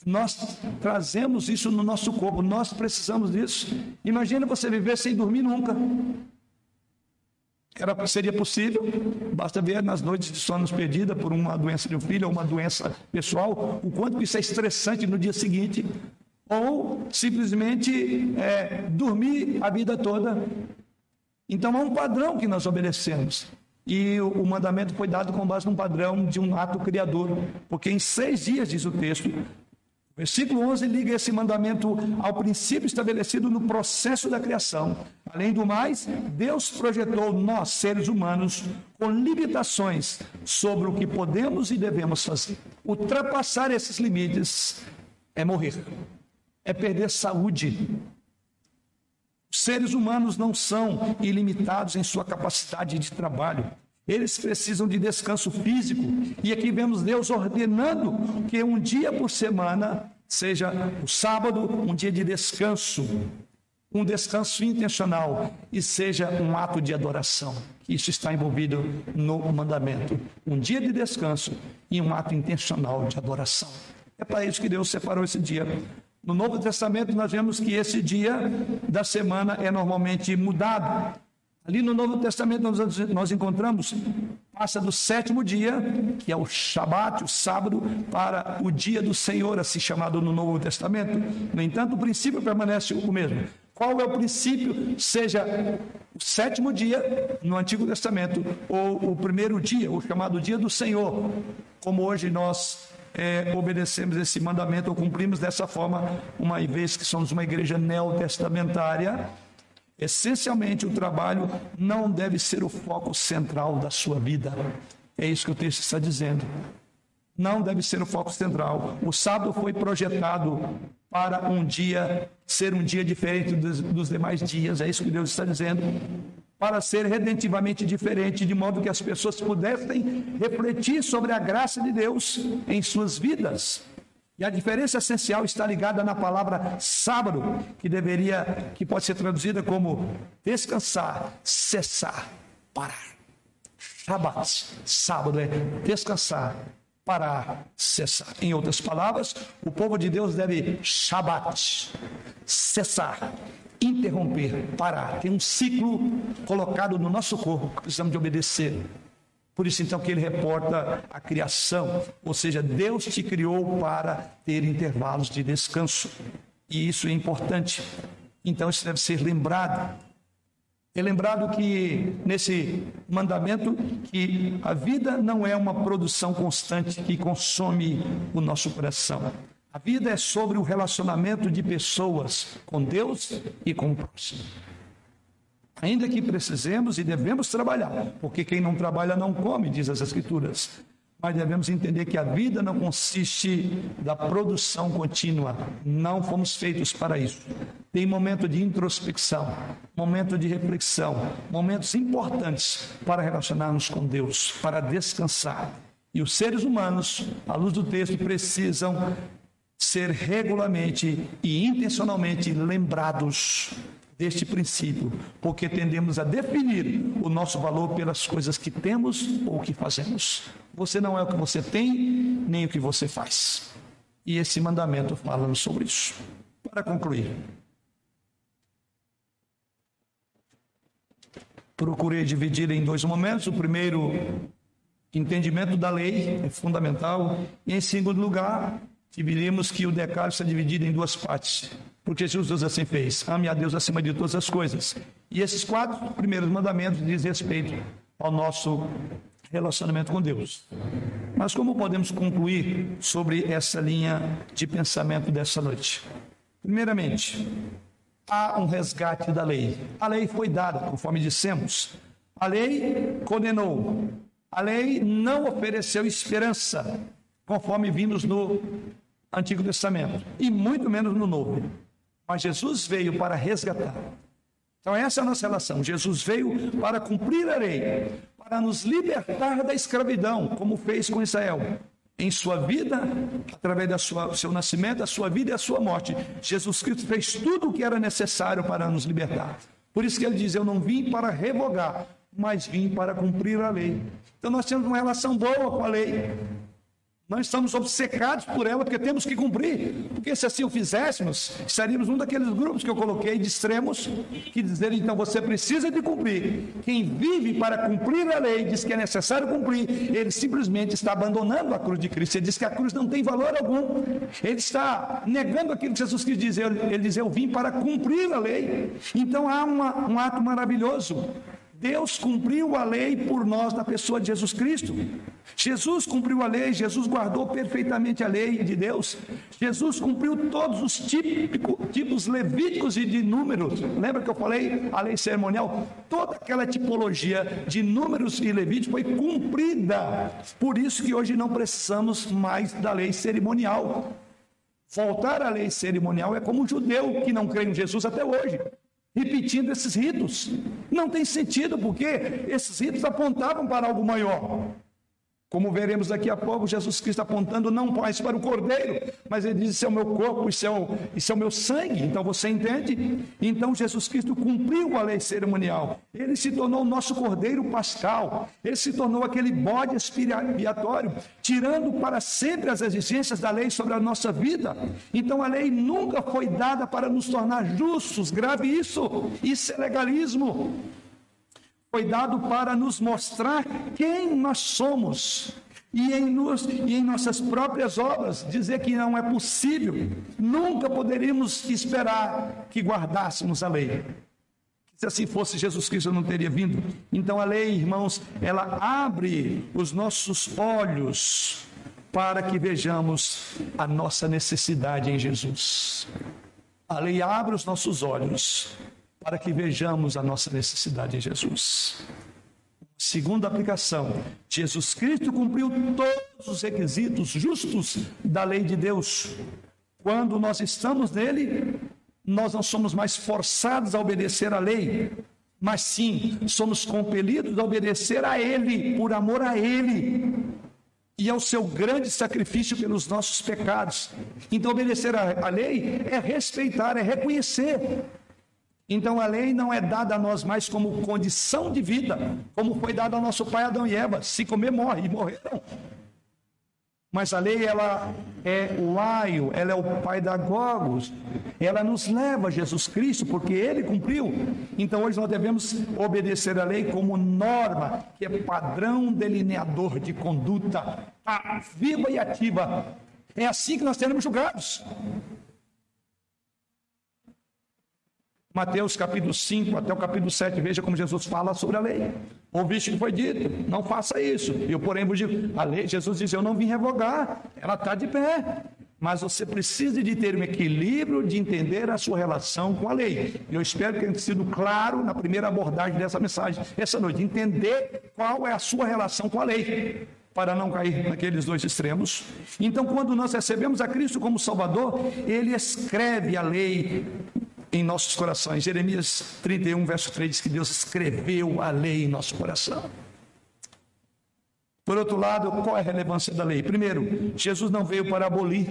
Nós trazemos isso no nosso corpo, nós precisamos disso. Imagina você viver sem dormir nunca. Era, seria possível, basta ver nas noites de sono perdida por uma doença de um filho ou uma doença pessoal, o quanto isso é estressante no dia seguinte, ou simplesmente é, dormir a vida toda. Então há um padrão que nós obedecemos. E o mandamento foi dado com base num padrão de um ato criador, porque em seis dias, diz o texto, versículo 11 liga esse mandamento ao princípio estabelecido no processo da criação. Além do mais, Deus projetou nós, seres humanos, com limitações sobre o que podemos e devemos fazer. Ultrapassar esses limites é morrer, é perder saúde, seres humanos não são ilimitados em sua capacidade de trabalho. Eles precisam de descanso físico. E aqui vemos Deus ordenando que um dia por semana seja o sábado, um dia de descanso, um descanso intencional e seja um ato de adoração. Isso está envolvido no mandamento. Um dia de descanso e um ato intencional de adoração. É para isso que Deus separou esse dia. No Novo Testamento, nós vemos que esse dia da semana é normalmente mudado. Ali no Novo Testamento, nós, nós encontramos, passa do sétimo dia, que é o Shabat, o sábado, para o dia do Senhor, assim chamado no Novo Testamento. No entanto, o princípio permanece o mesmo. Qual é o princípio? Seja o sétimo dia no Antigo Testamento, ou o primeiro dia, o chamado dia do Senhor, como hoje nós é, obedecemos esse mandamento ou cumprimos dessa forma, uma vez que somos uma igreja neotestamentária. Essencialmente, o trabalho não deve ser o foco central da sua vida. É isso que o texto está dizendo. Não deve ser o foco central. O sábado foi projetado para um dia ser um dia diferente dos, dos demais dias. É isso que Deus está dizendo para ser redentivamente diferente, de modo que as pessoas pudessem refletir sobre a graça de Deus em suas vidas. E a diferença essencial está ligada na palavra sábado, que deveria, que pode ser traduzida como descansar, cessar, parar. Shabat, sábado é descansar, parar, cessar. Em outras palavras, o povo de Deus deve Shabat, cessar, interromper, parar. Tem um ciclo colocado no nosso corpo que precisamos de obedecer. Por isso, então, que ele reporta a criação, ou seja, Deus te criou para ter intervalos de descanso. E isso é importante. Então, isso deve ser lembrado. É lembrado que nesse mandamento que a vida não é uma produção constante que consome o nosso coração. A vida é sobre o relacionamento de pessoas com Deus e com o próximo. Ainda que precisemos e devemos trabalhar, porque quem não trabalha não come, diz as Escrituras. Mas devemos entender que a vida não consiste da produção contínua. Não fomos feitos para isso. Tem momento de introspecção, momento de reflexão, momentos importantes para relacionarmos com Deus, para descansar. E os seres humanos, à luz do texto, precisam ser regularmente e intencionalmente lembrados deste princípio, porque tendemos a definir o nosso valor pelas coisas que temos ou que fazemos. Você não é o que você tem, nem o que você faz. E esse mandamento fala sobre isso. Para concluir, procurei dividir em dois momentos. O primeiro, entendimento da lei é fundamental, e em segundo lugar, dividimos que o decálogo está dividido em duas partes. Porque Jesus assim fez: ame a Deus acima de todas as coisas. E esses quatro primeiros mandamentos dizem respeito ao nosso relacionamento com Deus. Mas como podemos concluir sobre essa linha de pensamento dessa noite? Primeiramente, há um resgate da lei. A lei foi dada, conforme dissemos. A lei condenou. A lei não ofereceu esperança, conforme vimos no Antigo Testamento, e muito menos no Novo. Mas Jesus veio para resgatar. Então, essa é a nossa relação. Jesus veio para cumprir a lei, para nos libertar da escravidão, como fez com Israel. Em sua vida, através do seu nascimento, a sua vida e a sua morte, Jesus Cristo fez tudo o que era necessário para nos libertar. Por isso que ele diz: Eu não vim para revogar, mas vim para cumprir a lei. Então nós temos uma relação boa com a lei. Nós estamos obcecados por ela porque temos que cumprir. Porque se assim o fizéssemos, estaríamos um daqueles grupos que eu coloquei de extremos que dizerem então você precisa de cumprir. Quem vive para cumprir a lei diz que é necessário cumprir, ele simplesmente está abandonando a cruz de Cristo. Ele diz que a cruz não tem valor algum. Ele está negando aquilo que Jesus quis dizer. Ele diz: Eu vim para cumprir a lei. Então há uma, um ato maravilhoso Deus cumpriu a lei por nós na pessoa de Jesus Cristo. Jesus cumpriu a lei, Jesus guardou perfeitamente a lei de Deus. Jesus cumpriu todos os típico, tipos levíticos e de números. Lembra que eu falei a lei cerimonial? Toda aquela tipologia de números e levíticos foi cumprida. Por isso que hoje não precisamos mais da lei cerimonial. Voltar à lei cerimonial é como um judeu que não crê em Jesus até hoje repetindo esses ritos. Não tem sentido, porque esses ritos apontavam para algo maior. Como veremos daqui a pouco, Jesus Cristo apontando não mais para o cordeiro, mas ele diz: Isso é o meu corpo, isso é o, isso é o meu sangue. Então você entende? Então Jesus Cristo cumpriu a lei cerimonial. Ele se tornou o nosso cordeiro pascal. Ele se tornou aquele bode expiatório, tirando para sempre as exigências da lei sobre a nossa vida. Então a lei nunca foi dada para nos tornar justos. Grave isso. Isso é legalismo foi dado para nos mostrar quem nós somos. E em, nos, e em nossas próprias obras, dizer que não é possível, nunca poderíamos esperar que guardássemos a lei. Se assim fosse, Jesus Cristo não teria vindo. Então a lei, irmãos, ela abre os nossos olhos para que vejamos a nossa necessidade em Jesus. A lei abre os nossos olhos para que vejamos a nossa necessidade em Jesus. Segunda aplicação: Jesus Cristo cumpriu todos os requisitos justos da lei de Deus. Quando nós estamos nele, nós não somos mais forçados a obedecer à lei, mas sim somos compelidos a obedecer a Ele, por amor a Ele e ao seu grande sacrifício pelos nossos pecados. Então, obedecer à lei é respeitar, é reconhecer então a lei não é dada a nós mais como condição de vida, como foi dada ao nosso pai Adão e Eva. Se comer, morre, e morreram. Mas a lei, ela é o aio, ela é o pai da gogos. Ela nos leva a Jesus Cristo, porque ele cumpriu. Então hoje nós devemos obedecer a lei como norma, que é padrão delineador de conduta viva e ativa. É assim que nós seremos julgados. Mateus capítulo 5 até o capítulo 7, veja como Jesus fala sobre a lei. Ouviste que foi dito, não faça isso. Eu, porém, vos digo, a lei, Jesus diz, eu não vim revogar, ela está de pé. Mas você precisa de ter um equilíbrio de entender a sua relação com a lei. Eu espero que tenha sido claro na primeira abordagem dessa mensagem, essa noite. Entender qual é a sua relação com a lei para não cair naqueles dois extremos. Então, quando nós recebemos a Cristo como Salvador, Ele escreve a lei em nossos corações. Jeremias 31, verso 3 diz que Deus escreveu a lei em nosso coração. Por outro lado, qual é a relevância da lei? Primeiro, Jesus não veio para abolir,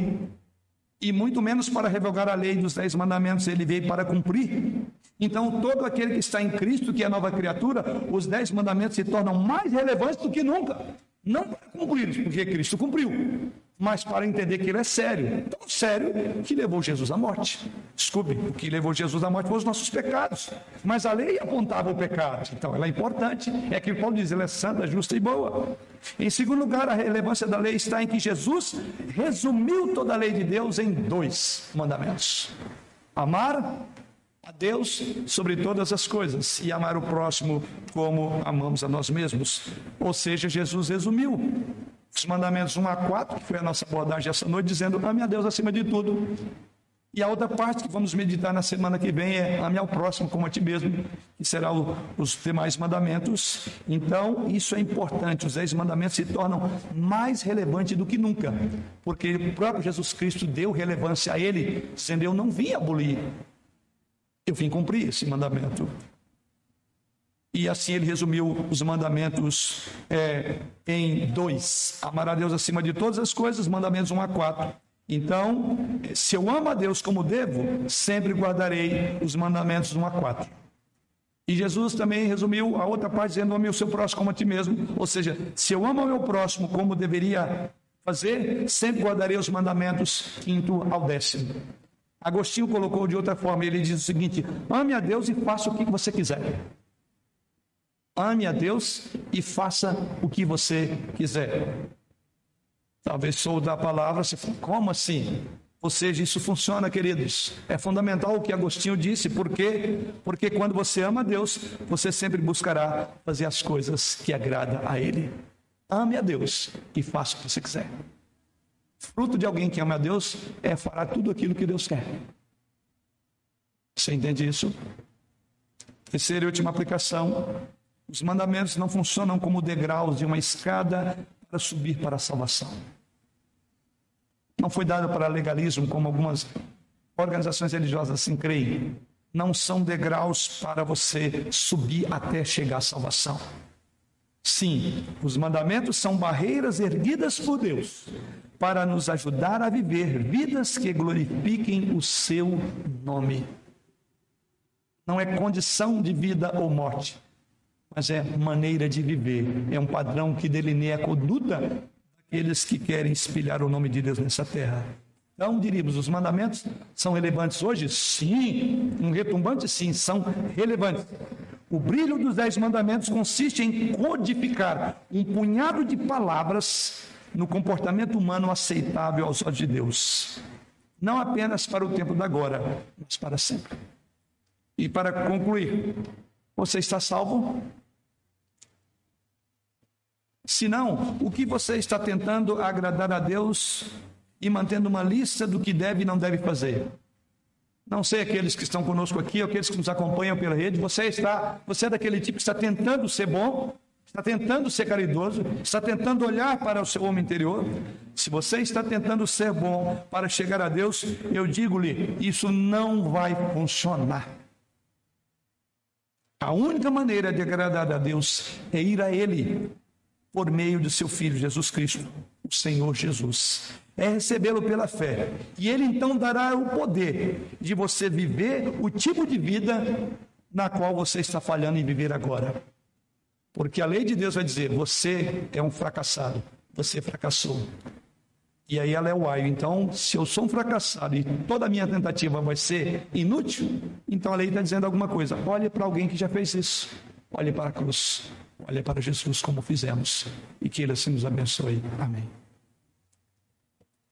e muito menos para revogar a lei dos dez mandamentos, ele veio para cumprir. Então, todo aquele que está em Cristo, que é nova criatura, os dez mandamentos se tornam mais relevantes do que nunca. Não para cumprir, porque Cristo cumpriu, mas para entender que ele é sério. Tão sério que levou Jesus à morte. Desculpe, o que levou Jesus à morte foram os nossos pecados. Mas a lei apontava o pecado. Então ela é importante. É que Paulo diz, ela é santa, justa e boa. Em segundo lugar, a relevância da lei está em que Jesus resumiu toda a lei de Deus em dois mandamentos. Amar a Deus sobre todas as coisas e amar o próximo como amamos a nós mesmos. Ou seja, Jesus resumiu os mandamentos 1 a 4, que foi a nossa abordagem essa noite, dizendo: ame a Deus acima de tudo. E a outra parte que vamos meditar na semana que vem é ame ao próximo como a ti mesmo, que será o, os demais mandamentos. Então, isso é importante. Os dez mandamentos se tornam mais relevantes do que nunca, porque o próprio Jesus Cristo deu relevância a ele, dizendo: Eu não vim abolir, eu vim cumprir esse mandamento. E assim ele resumiu os mandamentos é, em dois: amar a Deus acima de todas as coisas, mandamentos 1 a 4. Então, se eu amo a Deus como devo, sempre guardarei os mandamentos 1 a 4. E Jesus também resumiu a outra parte dizendo: ame o seu próximo como a ti mesmo. Ou seja, se eu amo o meu próximo como deveria fazer, sempre guardarei os mandamentos quinto ao décimo. Agostinho colocou de outra forma, ele diz o seguinte: ame a Deus e faça o que você quiser. Ame a Deus e faça o que você quiser. Talvez sou da palavra, fala, como assim? Ou seja, isso funciona, queridos. É fundamental o que Agostinho disse, por quê? Porque quando você ama a Deus, você sempre buscará fazer as coisas que agradam a Ele. Ame a Deus e faça o que você quiser. Fruto de alguém que ama a Deus é fará tudo aquilo que Deus quer. Você entende isso? Terceira e última aplicação: os mandamentos não funcionam como degraus de uma escada para subir para a salvação. Não foi dado para legalismo, como algumas organizações religiosas assim creem. Não são degraus para você subir até chegar à salvação. Sim, os mandamentos são barreiras erguidas por Deus para nos ajudar a viver vidas que glorifiquem o seu nome. Não é condição de vida ou morte, mas é maneira de viver. É um padrão que delineia a conduta daqueles que querem espelhar o nome de Deus nessa terra. Então, diríamos, os mandamentos são relevantes hoje? Sim. Um retumbante? Sim, são relevantes. O brilho dos dez mandamentos consiste em codificar um punhado de palavras no comportamento humano aceitável aos olhos de Deus. Não apenas para o tempo da agora, mas para sempre. E para concluir, você está salvo? Se não, o que você está tentando agradar a Deus e mantendo uma lista do que deve e não deve fazer? Não sei aqueles que estão conosco aqui, ou aqueles que nos acompanham pela rede, você está, você é daquele tipo que está tentando ser bom, está tentando ser caridoso, está tentando olhar para o seu homem interior. Se você está tentando ser bom para chegar a Deus, eu digo-lhe, isso não vai funcionar. A única maneira de agradar a Deus é ir a Ele por meio de seu Filho Jesus Cristo, o Senhor Jesus. É recebê-lo pela fé. E Ele então dará o poder de você viver o tipo de vida na qual você está falhando em viver agora. Porque a lei de Deus vai dizer: você é um fracassado, você fracassou. E aí ela é o aio. Então, se eu sou um fracassado e toda a minha tentativa vai ser inútil, então a lei está dizendo alguma coisa. Olhe para alguém que já fez isso. Olhe para a cruz. Olha para Jesus como fizemos e que Ele assim nos abençoe. Amém.